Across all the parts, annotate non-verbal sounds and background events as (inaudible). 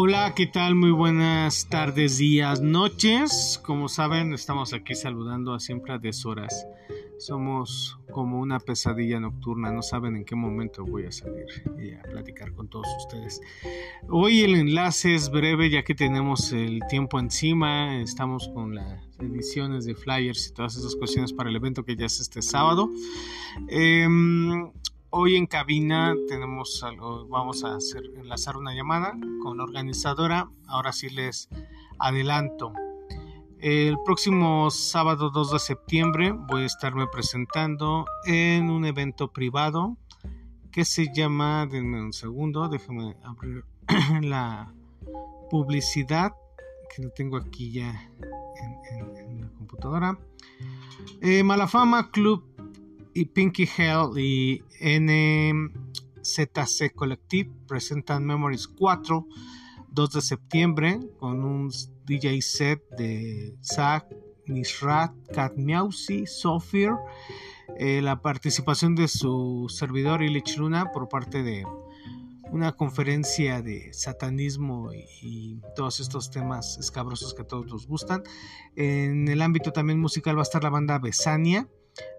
Hola, ¿qué tal? Muy buenas tardes, días, noches. Como saben, estamos aquí saludando a siempre a deshoras. Somos como una pesadilla nocturna, no saben en qué momento voy a salir y a platicar con todos ustedes. Hoy el enlace es breve ya que tenemos el tiempo encima, estamos con las ediciones de flyers y todas esas cuestiones para el evento que ya es este sábado. Em, Hoy en cabina tenemos algo, vamos a hacer, enlazar una llamada con la organizadora. Ahora sí les adelanto. El próximo sábado 2 de septiembre voy a estarme presentando en un evento privado que se llama, denme un segundo, déjenme abrir (clears throat) la publicidad que lo tengo aquí ya en, la computadora. Eh, Malafama Club y Pinky Hell y NZC Collective presentan Memories 4, 2 de septiembre, con un DJ set de Zach, Nisrat, Kat Miausi, Sofir, eh, la participación de su servidor Ilich Luna por parte de una conferencia de satanismo y, y, todos estos temas escabrosos que a todos nos gustan. En el ámbito también musical va a estar la banda Besania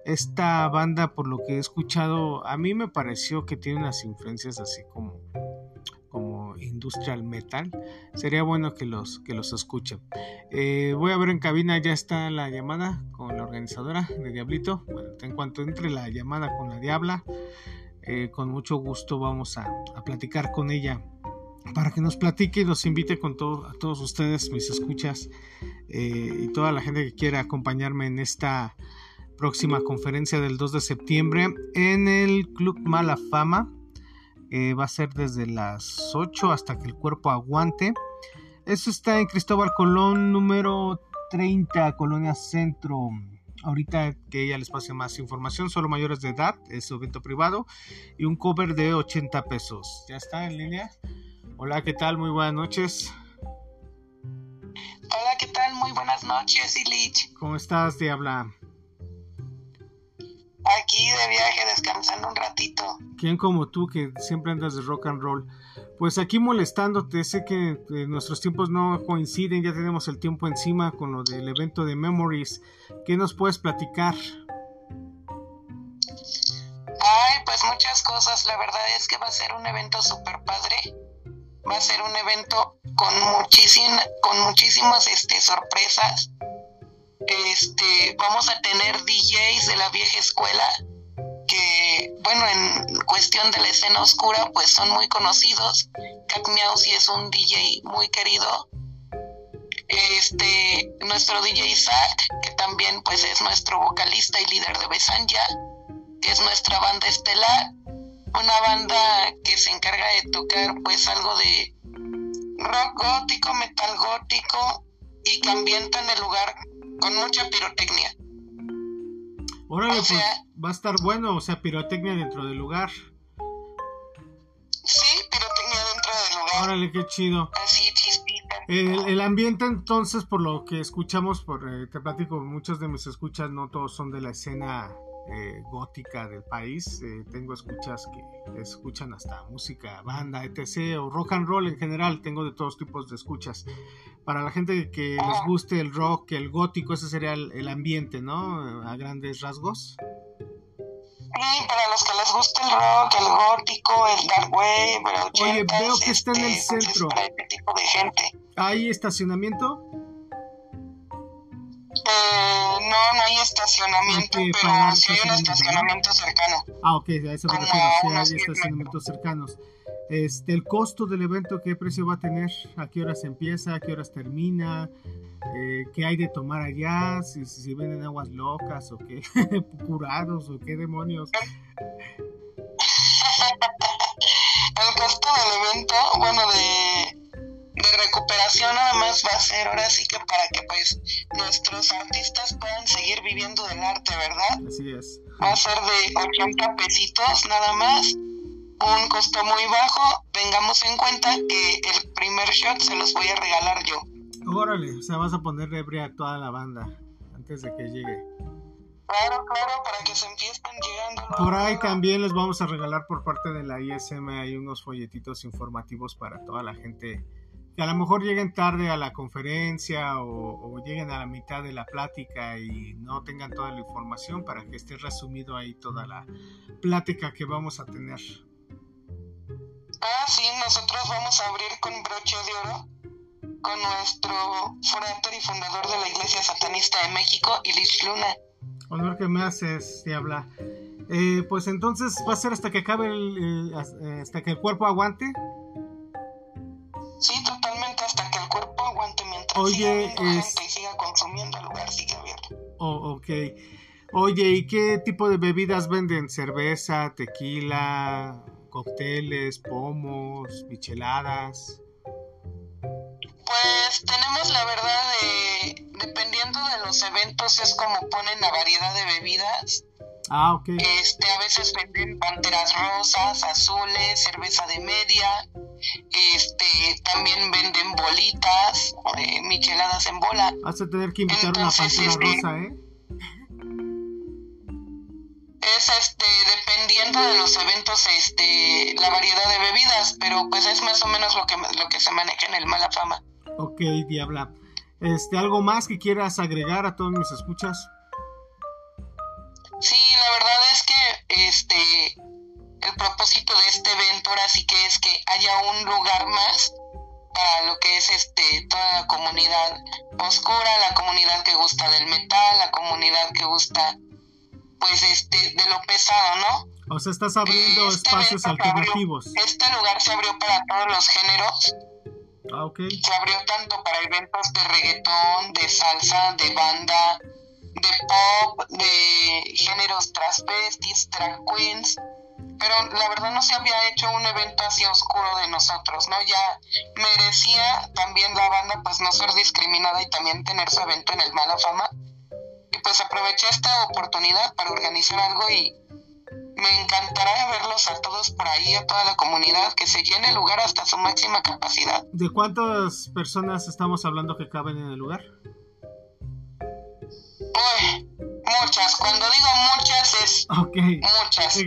esta banda, por lo que he escuchado, a mí me pareció que tiene unas influencias así como, como industrial metal. Sería bueno que los, que los escuchen. Eh, voy a ver en cabina, ya está la llamada con la organizadora de Diablito. Bueno, en cuanto entre la llamada con la Diabla, eh, con mucho gusto vamos a, platicar con ella para que nos platique y nos invite con todo, a todos ustedes, mis escuchas eh, y toda la gente que quiera acompañarme en esta próxima conferencia del 2 de septiembre en el Club Mala Fama. va a ser desde las 8 hasta que el cuerpo aguante. Eso está en Cristóbal Colón, número 30, Colonia Centro. Ahorita que ella les pase más información, solo mayores de edad, es evento privado y un cover de 80 pesos. ¿Ya está en línea? Hola, ¿qué tal? Muy buenas noches. Hola, ¿qué tal? Muy buenas noches, Ilich. ¿Cómo estás, Diabla? Aquí de viaje, descansando un ratito. ¿Quién como tú que siempre andas de rock and roll? Pues aquí molestándote, sé que eh, nuestros tiempos no coinciden, ya tenemos el tiempo encima con lo del evento de Memories. ¿Qué nos puedes platicar? Ay, pues muchas cosas. La verdad es que va a ser un evento súper padre. Va a ser un evento con, muchísimas con muchísimas este, sorpresas este, vamos a tener DJs de la vieja escuela que, bueno, en cuestión de la escena oscura, pues son muy conocidos. Cat sí es un DJ muy querido. Este, nuestro DJ Isaac, que también pues es nuestro vocalista y líder de Besanya, que es nuestra banda estelar, una banda que se encarga de tocar pues algo de rock gótico, metal gótico y que ambienta en el lugar con mucha pirotecnia. Órale, pues va a estar bueno, o sea, pirotecnia dentro del lugar. Sí, pirotecnia dentro del lugar. Órale, qué chido. Así, chispita. El, ambiente entonces, por lo que escuchamos, por eh, te platico, muchos de mis escuchas no todos son de la escena eh, gótica del país. Eh, tengo escuchas que escuchan hasta música, banda, etc. o rock and roll en general. Tengo de todos tipos de escuchas. Para la gente que les guste el rock, el gótico, ese sería el, ambiente, ¿no? A grandes rasgos. Sí, para los que les gusta el rock, el gótico, el dark wave, Oye, veo que está en el este, centro. Este tipo de gente. ¿Hay estacionamiento? Eh, estacionamiento, pero hay un estacionamiento cercano. Ah, ok, a eso me refiero, sí hay estacionamientos cercanos. Este, el costo del evento, ¿qué precio va a tener? ¿A qué horas empieza? ¿A qué horas termina? Eh, ¿Qué hay de tomar allá? ¿Si, si, venden aguas locas o qué? (laughs) ¿Curados o qué demonios? (laughs) el costo del evento, bueno, de recuperación nada más va a ser ahora sí que para que pues nuestros artistas puedan seguir viviendo del arte, ¿verdad? Así es. Va a ser de 80 pesitos nada más, un costo muy bajo. Tengamos en cuenta que el primer shot se los voy a regalar yo. Órale, o sea, vas a poner ebria a toda la banda antes de que llegue. Claro, claro, para que se empiecen llegando. Por ahí también les vamos a regalar por parte de la ISM hay unos folletitos informativos para toda la gente que a lo mejor lleguen tarde a la conferencia o, lleguen a la mitad de la plática y no tengan toda la información para que esté resumido ahí toda la plática que vamos a tener. Ah, sí, nosotros vamos a abrir con broche de oro con nuestro fundador y fundador de la Iglesia Satanista de México, Ilich Luna. Honor que me haces, de habla. Eh, pues entonces va a ser hasta que acabe el, hasta que el cuerpo aguante. Sí, Oye, siga es... y siga consumiendo el lugar sigue abierto. Oh, ok. Oye, ¿y qué tipo de bebidas venden? ¿Cerveza, tequila, cócteles, pomos, micheladas? Pues tenemos la verdad de, dependiendo de los eventos, es como ponen la variedad de bebidas. Ah, ok. Este, a veces venden panteras rosas, azules, cerveza de media. Este, también venden bolitas, eh, micheladas en bola. Vas a tener que invitar una pantera este, rosa, ¿eh? Es este, dependiendo de los eventos, este, la variedad de bebidas, pero pues es más o menos lo que, lo que se maneja en el Mala Fama. Ok, Diabla. Este, ¿Algo más que quieras agregar a todos mis escuchas? Sí, la verdad es que este el propósito de este evento ahora sí que es que haya un lugar más para lo que es este toda la comunidad oscura, la comunidad que gusta del metal, la comunidad que gusta pues este de lo pesado, ¿no? O sea, estás abriendo este espacios alternativos. este lugar se abrió para todos los géneros. Ah, okay. Se abrió tanto para eventos de reggaetón, de salsa, de banda, de pop, de géneros transvestis, drag queens, pero la verdad no se había hecho un evento así oscuro de nosotros, ¿no? Ya merecía también la banda pues no ser discriminada y también tener su evento en el Mala Fama. Y pues aproveché esta oportunidad para organizar algo y me encantará verlos a todos por ahí, a toda la comunidad, que se llene el lugar hasta su máxima capacidad. ¿De cuántas personas estamos hablando que caben en el lugar? Muchas. Cuando digo muchas es muchas. y,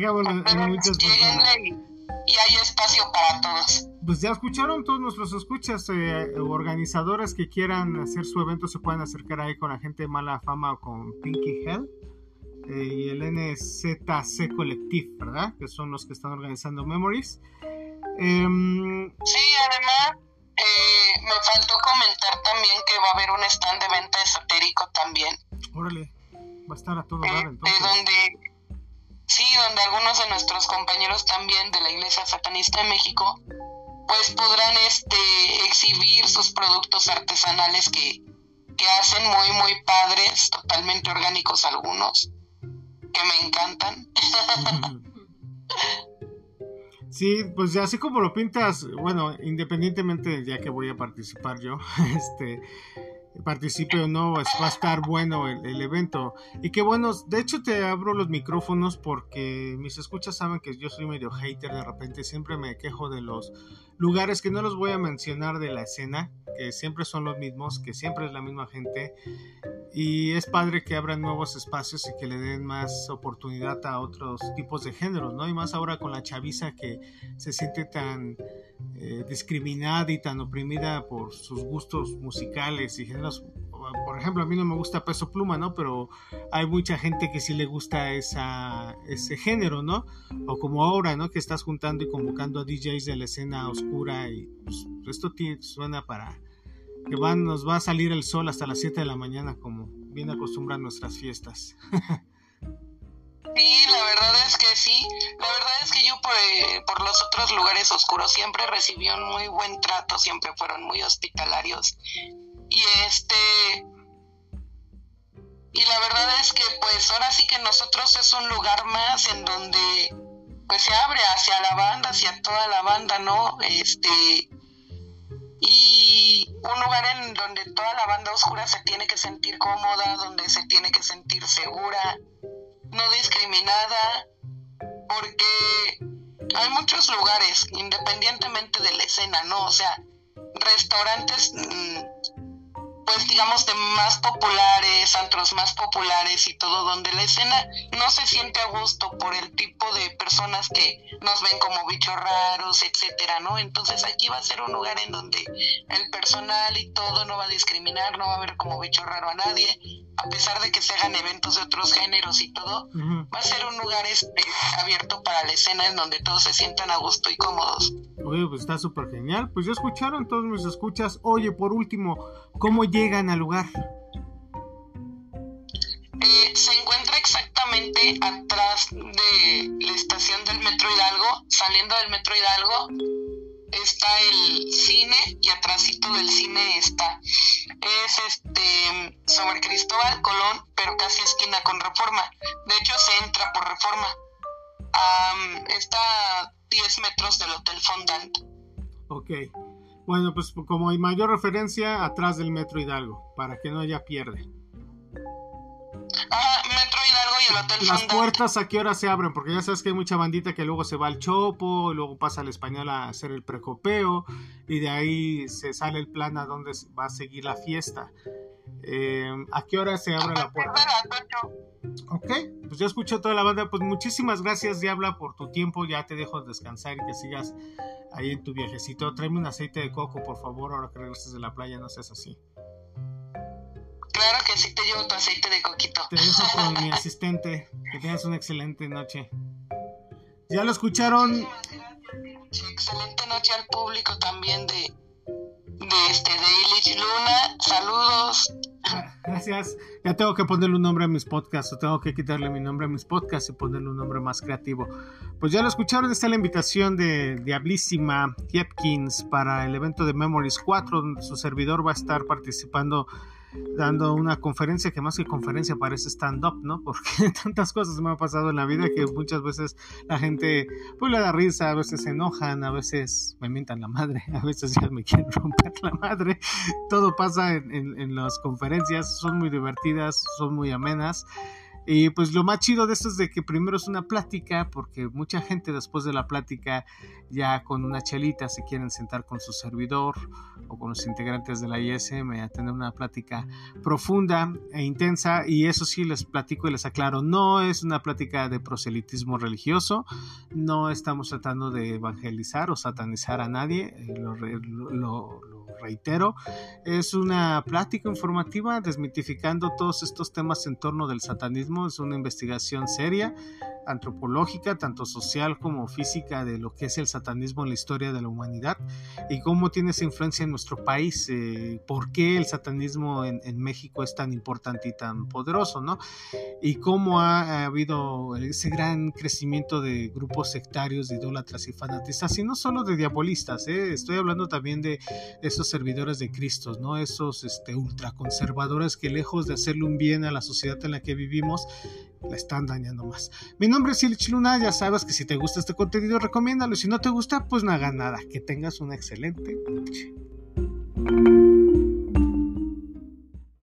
hay espacio para todos. Pues ya escucharon todos nuestros escuchas, eh, organizadores que quieran hacer su evento se pueden acercar ahí con la gente de mala fama o con Pinky Hell. Eh, y el NZC Collective, ¿verdad? Que son los que están organizando Memories. Em, sí, además eh, me faltó comentar también que va a haber un stand de venta esotérico también. Órale, va a estar a todo dar entonces. donde, sí, donde algunos de nuestros compañeros también de la Iglesia Satanista de México, pues podrán este exhibir sus productos artesanales que, que hacen muy, muy padres, totalmente orgánicos algunos, que me encantan. (laughs) Sí, pues así como lo pintas, bueno, independientemente ya que voy a participar yo, (laughs) este, participe o no, va a estar bueno el, evento. Y qué bueno, de hecho te abro los micrófonos porque mis escuchas saben que yo soy medio hater, de repente siempre me quejo de los lugares que no los voy a mencionar de la escena, que siempre son los mismos, que siempre es la misma gente. Y es padre que abran nuevos espacios y que le den más oportunidad a otros tipos de géneros, ¿no? Y más ahora con la chaviza que se siente tan eh, discriminada y tan oprimida por sus gustos musicales y géneros. Por ejemplo, a mí no me gusta Peso Pluma, ¿no? Pero hay mucha gente que sí le gusta esa, ese género, ¿no? O como ahora, ¿no? Que estás juntando y convocando a DJs de la escena oscura y pues, esto suena para que van, nos va a salir el sol hasta las 7 de la mañana como bien acostumbran nuestras fiestas. (laughs) Sí, la verdad es que sí. La verdad es que yo por, eh, por, los otros lugares oscuros siempre recibí un muy buen trato, siempre fueron muy hospitalarios. Y este... Y la verdad es que pues ahora sí que nosotros es un lugar más en donde pues se abre hacia la banda, hacia toda la banda, ¿no? Este... Y un lugar en donde toda la banda oscura se tiene que sentir cómoda, donde se tiene que sentir segura no discriminada, porque hay muchos lugares, independientemente de la escena, ¿no? O sea, restaurantes mm, pues digamos de más populares, antros más populares y todo, donde la escena no se siente a gusto por el tipo de personas que nos ven como bichos raros, etcétera, ¿no? Entonces aquí va a ser un lugar en donde el personal y todo no va a discriminar, no va a ver como bicho raro a nadie, a pesar de que se hagan eventos de otros géneros y todo, va a ser un lugar este, abierto para la escena en donde todos se sientan a gusto y cómodos. Oye, pues está súper genial. Pues ya escucharon todos mis escuchas. Oye, por último, ¿cómo llegan al lugar? Eh, se encuentra exactamente atrás de la estación del Metro Hidalgo, saliendo del Metro Hidalgo está el cine y atrásito del cine está. Es este sobre Cristóbal Colón pero casi esquina con Reforma. De hecho se entra por Reforma. Está a 10 metros del Hotel Fondant. Ok bueno pues como hay mayor referencia atrás del Metro Hidalgo para que no haya pierde. Metro Hidalgo y el Hotel Las puertas a qué hora se abren, porque ya sabes que hay mucha bandita que luego se va al Chopo, y luego pasa al español a hacer el precopeo, y de ahí se sale el plan a dónde va a seguir la fiesta. Eh, ¿A qué hora se abre la puerta? Ok, pues ya escucho toda la banda. Pues muchísimas gracias, Diabla, por tu tiempo. Ya te dejo descansar y que sigas ahí en tu viajecito. Tráeme un aceite de coco, por favor, ahora que regreses de la playa, no seas así. Claro que sí te llevo tu aceite de coquito. Te dejo con mi (laughs) asistente. Que tengas una excelente noche. ¿Ya lo escucharon? excelente noche al público también de, de este de Luna. Saludos. (laughs) Gracias. Ya tengo que ponerle un nombre a mis podcasts, o tengo que quitarle mi nombre a mis podcasts y ponerle un nombre más creativo. Pues ya lo escucharon, está la invitación de Diablísima Jepkins para el evento de Memories 4, donde su servidor va a estar participando dando una conferencia que más que conferencia parece stand-up, ¿no? (laughs) Porque tantas cosas me han pasado en la vida que muchas veces la gente pues le da risa, a veces se enojan, a veces me mientan la madre, (laughs) a veces ya me quieren romper la madre. Todo pasa en, en las conferencias, son muy divertidas, son muy amenas. Y pues lo más chido de esto es de que primero es una plática, porque mucha gente después de la plática ya con una chelita se quieren sentar con su servidor o con los integrantes de la ISM a tener una plática profunda e intensa. Y eso sí les platico y les aclaro, no es una plática de proselitismo religioso, no estamos tratando de evangelizar o satanizar a nadie, eh, lo, lo reitero, es una plática informativa desmitificando todos estos temas en torno del satanismo, es una investigación seria antropológica, tanto social como física, de lo que es el satanismo en la historia de la humanidad y cómo tiene esa influencia en nuestro país, eh, por qué el satanismo en, México es tan importante y tan poderoso, ¿no? Y cómo ha, habido ese gran crecimiento de grupos sectarios, de idólatras y fanatistas, y no solo de diabolistas, ¿eh? estoy hablando también de esos servidores de Cristo, ¿no? Esos este, ultraconservadores que lejos de hacerle un bien a la sociedad en la que vivimos, la están dañando más. Mi nombre es Ilich Luna, ya sabes que si te gusta este contenido, recomiéndalo. Si no te gusta, pues no haga nada. Que tengas una excelente noche.